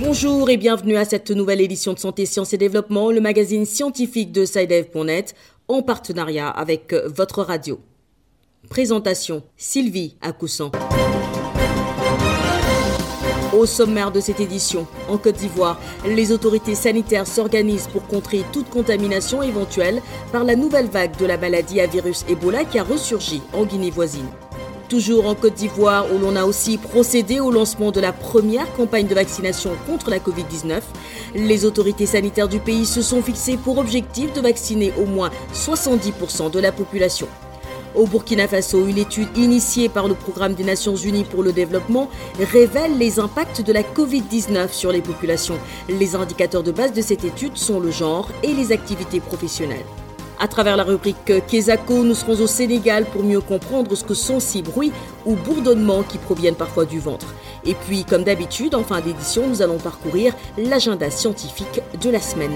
Bonjour et bienvenue à cette nouvelle édition de Santé, Sciences et Développement, le magazine scientifique de SciDev.net, en partenariat avec votre radio. Présentation Sylvie Akoussan. Au sommaire de cette édition, en Côte d'Ivoire, les autorités sanitaires s'organisent pour contrer toute contamination éventuelle par la nouvelle vague de la maladie à virus Ebola qui a ressurgi en Guinée voisine. Toujours en Côte d'Ivoire, où l'on a aussi procédé au lancement de la première campagne de vaccination contre la Covid-19, les autorités sanitaires du pays se sont fixées pour objectif de vacciner au moins 70% de la population. Au Burkina Faso, une étude initiée par le Programme des Nations Unies pour le développement révèle les impacts de la Covid-19 sur les populations. Les indicateurs de base de cette étude sont le genre et les activités professionnelles. À travers la rubrique Kesako, nous serons au Sénégal pour mieux comprendre ce que sont ces bruits ou bourdonnements qui proviennent parfois du ventre. Et puis, comme d'habitude, en fin d'édition, nous allons parcourir l'agenda scientifique de la semaine.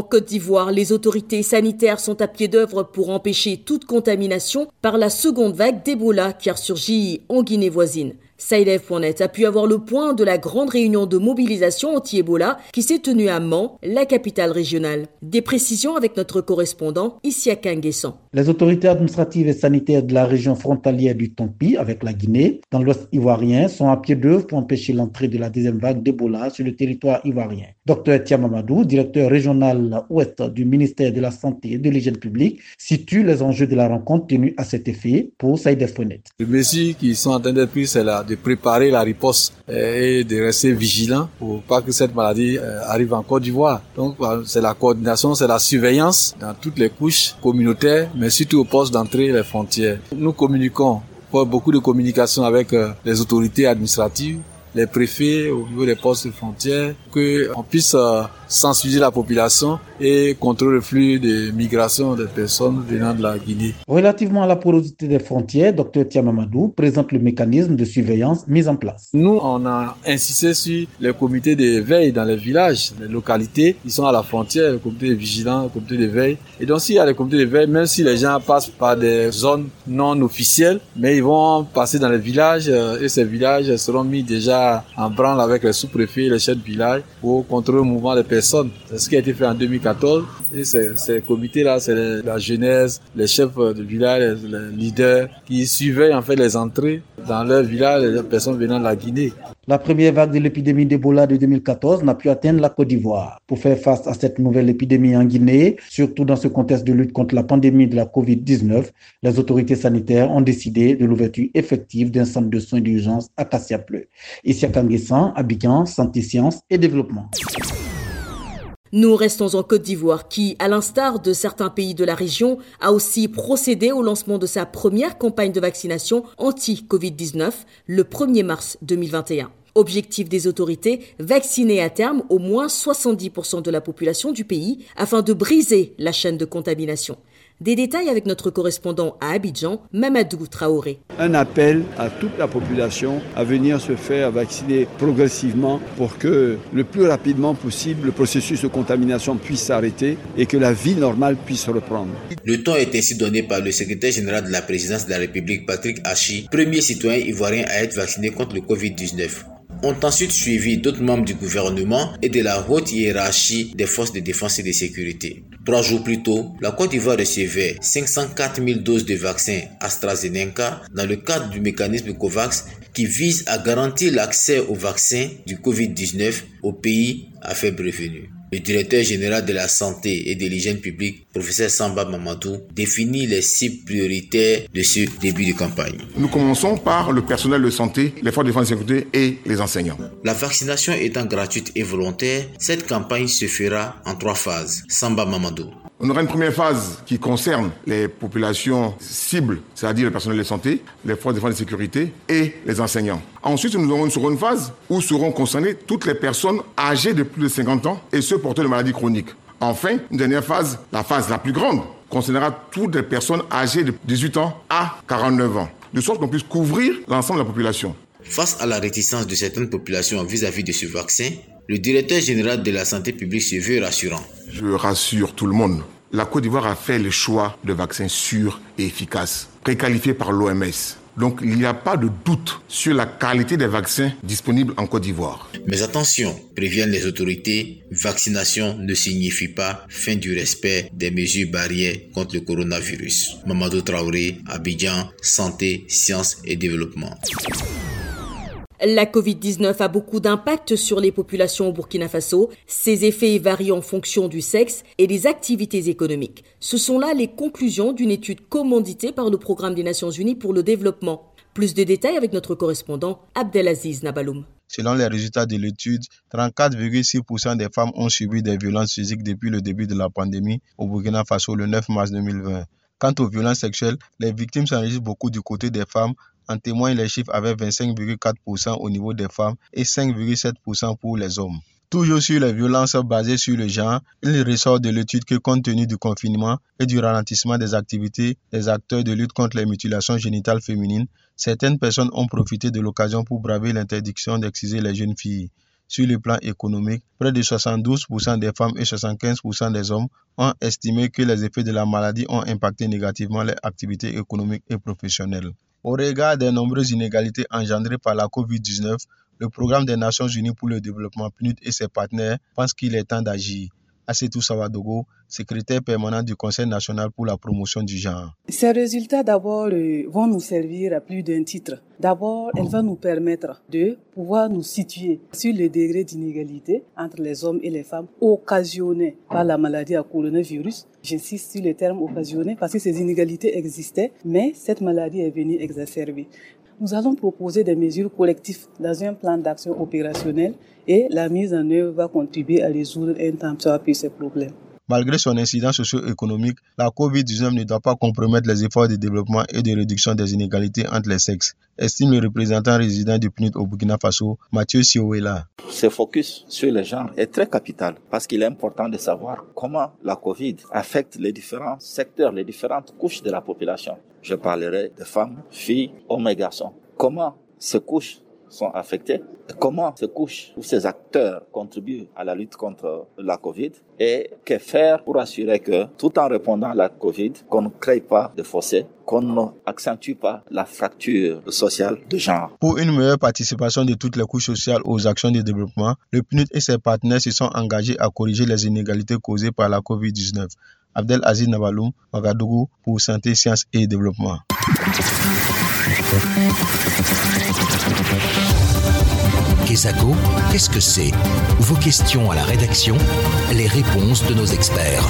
En Côte d'Ivoire, les autorités sanitaires sont à pied d'œuvre pour empêcher toute contamination par la seconde vague d'Ebola qui a ressurgi en Guinée voisine. SciDev.net a pu avoir le point de la grande réunion de mobilisation anti-Ebola qui s'est tenue à Mans, la capitale régionale. Des précisions avec notre correspondant, ici à Kanguessan. Les autorités administratives et sanitaires de la région frontalière du Tampi avec la Guinée, dans l'ouest ivoirien, sont à pied d'œuvre pour empêcher l'entrée de la deuxième vague d'Ebola sur le territoire ivoirien. Dr Tiamamadou, directeur régional ouest du ministère de la Santé et de l'Hygiène publique, situe les enjeux de la rencontre tenue à cet effet pour SciDev.net. Les mesures qui sont en train d'être prises, c'est la de préparer la riposte euh, et de rester vigilant pour pas que cette maladie euh, arrive en Côte d'Ivoire. Donc c'est la coordination, c'est la surveillance dans toutes les couches communautaires, mais surtout au poste d'entrée les frontières. Nous communiquons beaucoup de communication avec euh, les autorités administratives, les préfets au niveau des postes de frontières, qu'on puisse sensibiliser la population et contrôler le flux de migration des personnes venant de la Guinée. Relativement à la porosité des frontières, Dr Tiamamadou présente le mécanisme de surveillance mis en place. Nous, on a insisté sur les comités de veille dans les villages, les localités qui sont à la frontière, le comité de vigilance, le comité de veille. Et donc, s'il y a les comités de veille, même si les gens passent par des zones non officielles, mais ils vont passer dans les villages euh, et ces villages seront mis déjà en branle avec les sous-préfets, les chefs de village pour contrôler le mouvement des personnes c'est ce qui a été fait en 2014. Et ces, comités-là, c'est la jeunesse, les chefs de village, les leaders qui surveillent en fait les entrées dans leur village, les personnes venant de la Guinée. La première vague de l'épidémie d'Ebola de 2014 n'a pu atteindre la Côte d'Ivoire. Pour faire face à cette nouvelle épidémie en Guinée, surtout dans ce contexte de lutte contre la pandémie de la COVID-19, les autorités sanitaires ont décidé de l'ouverture effective d'un centre de soins d'urgence à Cassia-Pleu. Ici à Kanguessan, Abidjan, Santé, Sciences et Développement. Nous restons en Côte d'Ivoire qui, à l'instar de certains pays de la région, a aussi procédé au lancement de sa première campagne de vaccination anti-Covid-19 le 1er mars 2021. Objectif des autorités, vacciner à terme au moins 70% de la population du pays afin de briser la chaîne de contamination. Des détails avec notre correspondant à Abidjan, Mamadou Traoré. Un appel à toute la population à venir se faire vacciner progressivement pour que le plus rapidement possible le processus de contamination puisse s'arrêter et que la vie normale puisse reprendre. Le ton est ainsi donné par le secrétaire général de la présidence de la République, Patrick Hachi, premier citoyen ivoirien à être vacciné contre le Covid-19 ont ensuite suivi d'autres membres du gouvernement et de la haute hiérarchie des forces de défense et de sécurité. Trois jours plus tôt, la Côte d'Ivoire recevait 504 000 doses de vaccins AstraZeneca dans le cadre du mécanisme COVAX qui vise à garantir l'accès aux vaccins du Covid-19 aux pays à faible revenu. Le directeur général de la santé et de l'hygiène publique, professeur Samba Mamadou, définit les cibles prioritaires de ce début de campagne. Nous commençons par le personnel de santé, les forces de défense et de sécurité et les enseignants. La vaccination étant gratuite et volontaire, cette campagne se fera en trois phases. Samba Mamadou. On aura une première phase qui concerne les populations cibles, c'est-à-dire le personnel de santé, les forces de défense et sécurité et les enseignants. Ensuite, nous aurons une seconde phase où seront concernées toutes les personnes âgées de plus de 50 ans et ceux porteurs de maladies chroniques. Enfin, une dernière phase, la phase la plus grande, concernera toutes les personnes âgées de 18 ans à 49 ans, de sorte qu'on puisse couvrir l'ensemble de la population. Face à la réticence de certaines populations vis-à-vis de ce vaccin, le directeur général de la santé publique se veut rassurant. Je rassure tout le monde. La Côte d'Ivoire a fait le choix de vaccins sûrs et efficaces, préqualifiés par l'OMS. Donc il n'y a pas de doute sur la qualité des vaccins disponibles en Côte d'Ivoire. Mais attention, préviennent les autorités, vaccination ne signifie pas fin du respect des mesures barrières contre le coronavirus. Mamadou Traoré, Abidjan, Santé, Sciences et Développement. La Covid-19 a beaucoup d'impact sur les populations au Burkina Faso. Ses effets varient en fonction du sexe et des activités économiques. Ce sont là les conclusions d'une étude commanditée par le Programme des Nations Unies pour le développement. Plus de détails avec notre correspondant Abdelaziz Nabaloum. Selon les résultats de l'étude, 34,6% des femmes ont subi des violences physiques depuis le début de la pandémie au Burkina Faso le 9 mars 2020. Quant aux violences sexuelles, les victimes s'enregistrent beaucoup du côté des femmes en témoignent les chiffres avec 25,4% au niveau des femmes et 5,7% pour les hommes. Toujours sur les violences basées sur le genre, il ressort de l'étude que compte tenu du confinement et du ralentissement des activités des acteurs de lutte contre les mutilations génitales féminines, certaines personnes ont profité de l'occasion pour braver l'interdiction d'exciser les jeunes filles. Sur le plan économique, près de 72% des femmes et 75% des hommes ont estimé que les effets de la maladie ont impacté négativement les activités économiques et professionnelles. Au regard des nombreuses inégalités engendrées par la COVID-19, le Programme des Nations Unies pour le développement PNUD et ses partenaires pensent qu'il est temps d'agir. Assetou Savadogo, secrétaire permanent du Conseil national pour la promotion du genre. Ces résultats d'abord euh, vont nous servir à plus d'un titre. D'abord, elle va nous permettre de pouvoir nous situer sur le degré d'inégalité entre les hommes et les femmes occasionnées par la maladie à coronavirus. J'insiste sur le terme occasionné parce que ces inégalités existaient, mais cette maladie est venue exacerber. Nous allons proposer des mesures collectives dans un plan d'action opérationnel et la mise en œuvre va contribuer à résoudre un temps soit peu ces problèmes. Malgré son incidence socio-économique, la COVID-19 ne doit pas compromettre les efforts de développement et de réduction des inégalités entre les sexes, estime le représentant résident du PNUD au Burkina Faso, Mathieu Siowela. Ce focus sur le genre est très capital parce qu'il est important de savoir comment la COVID affecte les différents secteurs, les différentes couches de la population. Je parlerai de femmes, filles, hommes et garçons. Comment ces couches sont affectés, comment ces couches ou ces acteurs contribuent à la lutte contre la Covid et que faire pour assurer que tout en répondant à la Covid, qu'on ne crée pas de fossés, qu'on n'accentue pas la fracture sociale de genre? Pour une meilleure participation de toutes les couches sociales aux actions de développement, le PNUD et ses partenaires se sont engagés à corriger les inégalités causées par la Covid-19. Abdel Aziz Nabaloum, Magadougou pour Santé, Sciences et Développement. Kesako, qu'est-ce que c'est? Vos questions à la rédaction, les réponses de nos experts.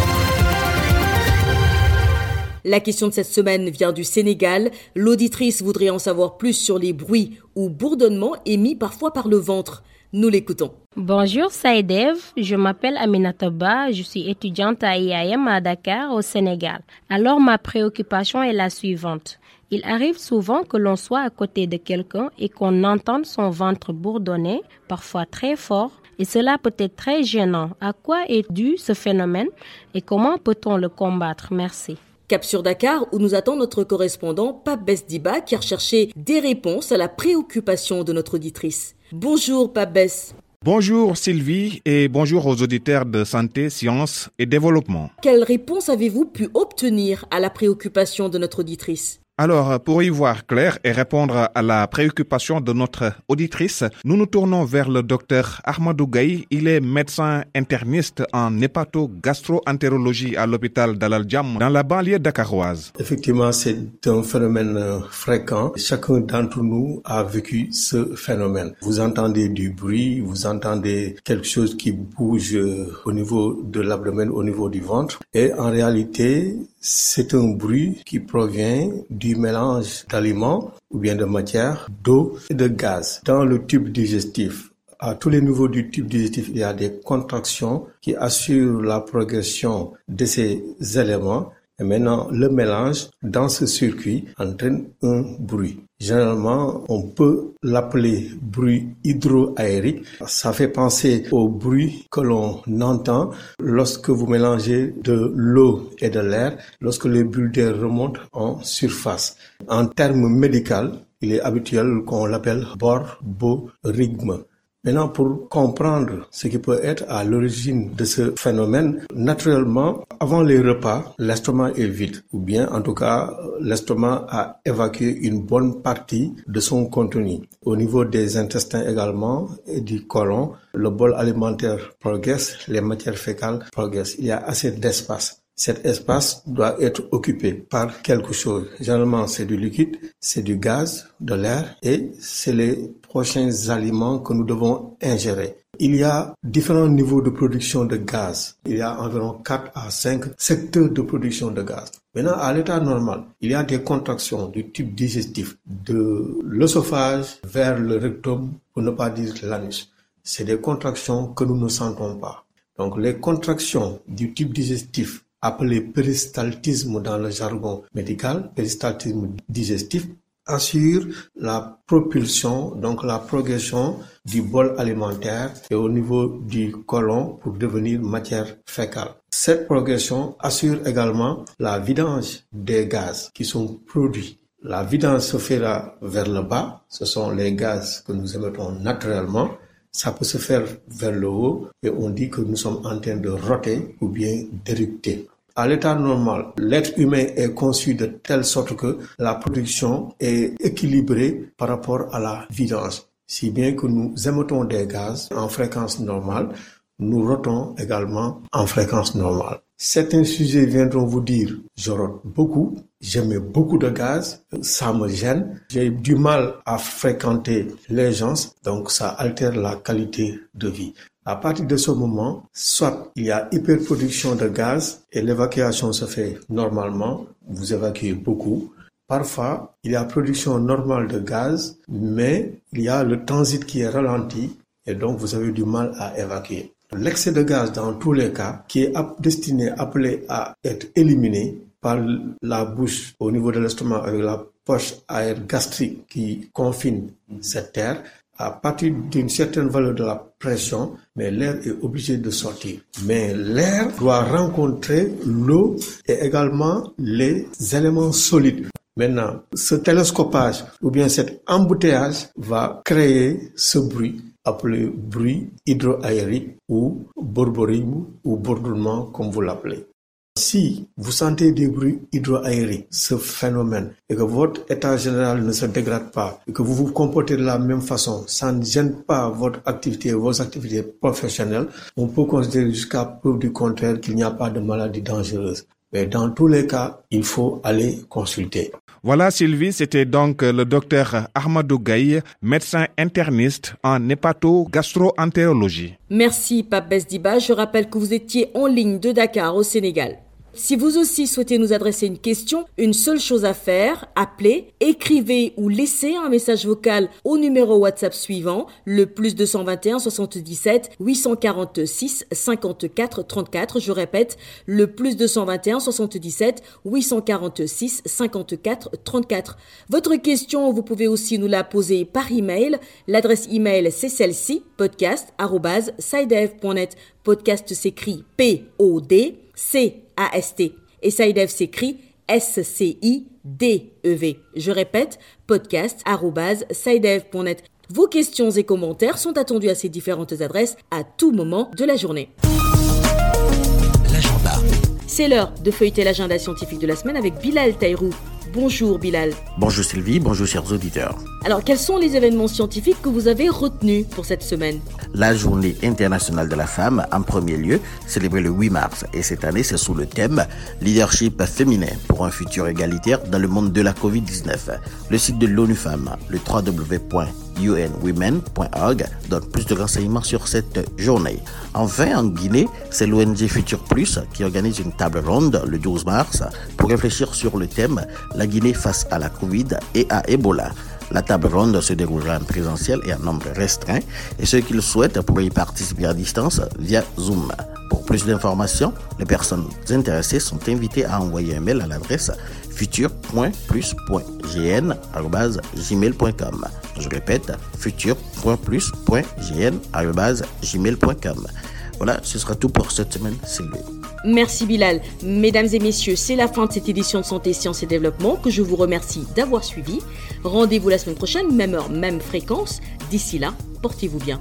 La question de cette semaine vient du Sénégal. L'auditrice voudrait en savoir plus sur les bruits ou bourdonnements émis parfois par le ventre. Nous l'écoutons. Bonjour Saïdev, je m'appelle Aminata Ba, je suis étudiante à IAM à Dakar au Sénégal. Alors ma préoccupation est la suivante. Il arrive souvent que l'on soit à côté de quelqu'un et qu'on entende son ventre bourdonner, parfois très fort, et cela peut être très gênant. À quoi est dû ce phénomène et comment peut-on le combattre? Merci. Cap sur Dakar, où nous attend notre correspondant Pape Besdiba, qui a recherché des réponses à la préoccupation de notre auditrice. Bonjour Pape Bess. Bonjour Sylvie et bonjour aux auditeurs de Santé, Sciences et Développement. Quelle réponse avez-vous pu obtenir à la préoccupation de notre auditrice? Alors, pour y voir clair et répondre à la préoccupation de notre auditrice, nous nous tournons vers le docteur Ahmadou Gaï. Il est médecin interniste en hépato-gastro-entérologie à l'hôpital dal dans la banlieue dakaroise. Effectivement, c'est un phénomène euh, fréquent. Chacun d'entre nous a vécu ce phénomène. Vous entendez du bruit, vous entendez quelque chose qui bouge euh, au niveau de l'abdomen, au niveau du ventre. Et en réalité, c'est un bruit qui provient du mélange d'aliments ou bien de matière, d'eau et de gaz dans le tube digestif. À tous les niveaux du tube digestif, il y a des contractions qui assurent la progression de ces éléments. Et maintenant, le mélange dans ce circuit entraîne un bruit. Généralement, on peut l'appeler bruit hydroaérique. Ça fait penser au bruit que l'on entend lorsque vous mélangez de l'eau et de l'air, lorsque les bulles d'air remontent en surface. En termes médicaux, il est habituel qu'on l'appelle borborygme. Maintenant, pour comprendre ce qui peut être à l'origine de ce phénomène, naturellement, avant les repas, l'estomac est vide, ou bien en tout cas, l'estomac a évacué une bonne partie de son contenu. Au niveau des intestins également et du côlon, le bol alimentaire progresse, les matières fécales progressent. Il y a assez d'espace cet espace doit être occupé par quelque chose. Généralement, c'est du liquide, c'est du gaz, de l'air et c'est les prochains aliments que nous devons ingérer. Il y a différents niveaux de production de gaz. Il y a environ 4 à 5 secteurs de production de gaz. Maintenant, à l'état normal, il y a des contractions du type digestif de l'œsophage vers le rectum, pour ne pas dire l'anus. C'est des contractions que nous ne sentons pas. Donc, les contractions du type digestif appelé péristaltisme dans le jargon médical, péristaltisme digestif, assure la propulsion, donc la progression du bol alimentaire et au niveau du côlon pour devenir matière fécale. Cette progression assure également la vidange des gaz qui sont produits. La vidange se fera vers le bas, ce sont les gaz que nous émettons naturellement, ça peut se faire vers le haut et on dit que nous sommes en train de roter ou bien d'éructer. À l'état normal, l'être humain est conçu de telle sorte que la production est équilibrée par rapport à la vidange. Si bien que nous émettons des gaz en fréquence normale, nous rotons également en fréquence normale. Certains sujets viendront vous dire, je rote beaucoup, j'émets beaucoup de gaz, ça me gêne, j'ai du mal à fréquenter les gens, donc ça altère la qualité de vie. À partir de ce moment, soit il y a hyperproduction de gaz et l'évacuation se fait normalement, vous évacuez beaucoup. Parfois, il y a production normale de gaz, mais il y a le transit qui est ralenti et donc vous avez du mal à évacuer. L'excès de gaz, dans tous les cas, qui est destiné, appelé à être éliminé par la bouche au niveau de l'estomac avec la poche aère gastrique qui confine cette terre, à partir d'une certaine valeur de la pression, mais l'air est obligé de sortir. Mais l'air doit rencontrer l'eau et également les éléments solides. Maintenant, ce télescopage ou bien cet embouteillage va créer ce bruit appelé bruit hydroaérique ou borborigme ou bourdonnement comme vous l'appelez. Si vous sentez des bruits hydroaériques, ce phénomène, et que votre état général ne se dégrade pas, et que vous vous comportez de la même façon, ça ne gêne pas votre activité, vos activités professionnelles, on peut considérer jusqu'à preuve du contraire qu'il n'y a pas de maladie dangereuse. Mais dans tous les cas, il faut aller consulter. Voilà Sylvie, c'était donc le docteur Ahmadou Gaye, médecin interniste en hépato-gastro-entérologie. Merci Pape Besdiba, je rappelle que vous étiez en ligne de Dakar au Sénégal. Si vous aussi souhaitez nous adresser une question, une seule chose à faire, appelez, écrivez ou laissez un message vocal au numéro WhatsApp suivant, le plus 221 77 846 54 34. Je répète, le plus 221 77 846 54 34. Votre question, vous pouvez aussi nous la poser par email. L'adresse email c'est celle-ci, podcast.sidev.net. Podcast s'écrit P-O-D C-A-S-T. Et Sidev s'écrit S-C-I-D-E-V. Je répète, podcast.sidev.net. Vos questions et commentaires sont attendus à ces différentes adresses à tout moment de la journée. L'agenda. C'est l'heure de feuilleter l'agenda scientifique de la semaine avec Bilal Taïrou. Bonjour Bilal. Bonjour Sylvie, bonjour chers auditeurs. Alors quels sont les événements scientifiques que vous avez retenus pour cette semaine? La journée internationale de la femme en premier lieu, célébrée le 8 mars et cette année c'est sous le thème Leadership féminin pour un futur égalitaire dans le monde de la Covid-19. Le site de l'ONU Femmes, le www.unwomen.org donne plus de renseignements sur cette journée. Enfin, en Guinée, c'est l'ONG Futur Plus qui organise une table ronde le 12 mars pour réfléchir sur le thème La Guinée face à la Covid et à Ebola. La table ronde se déroulera en présentiel et en nombre restreint et ceux qui le souhaitent pourraient y participer à distance via Zoom. Pour plus d'informations, les personnes intéressées sont invitées à envoyer un mail à l'adresse futur.plus.gn.gmail.com. Je répète, futur.plus.gn.gmail.com. Voilà, ce sera tout pour cette semaine. C'est le Merci Bilal. Mesdames et messieurs, c'est la fin de cette édition de Santé, Sciences et Développement que je vous remercie d'avoir suivi. Rendez-vous la semaine prochaine, même heure, même fréquence. D'ici là, portez-vous bien.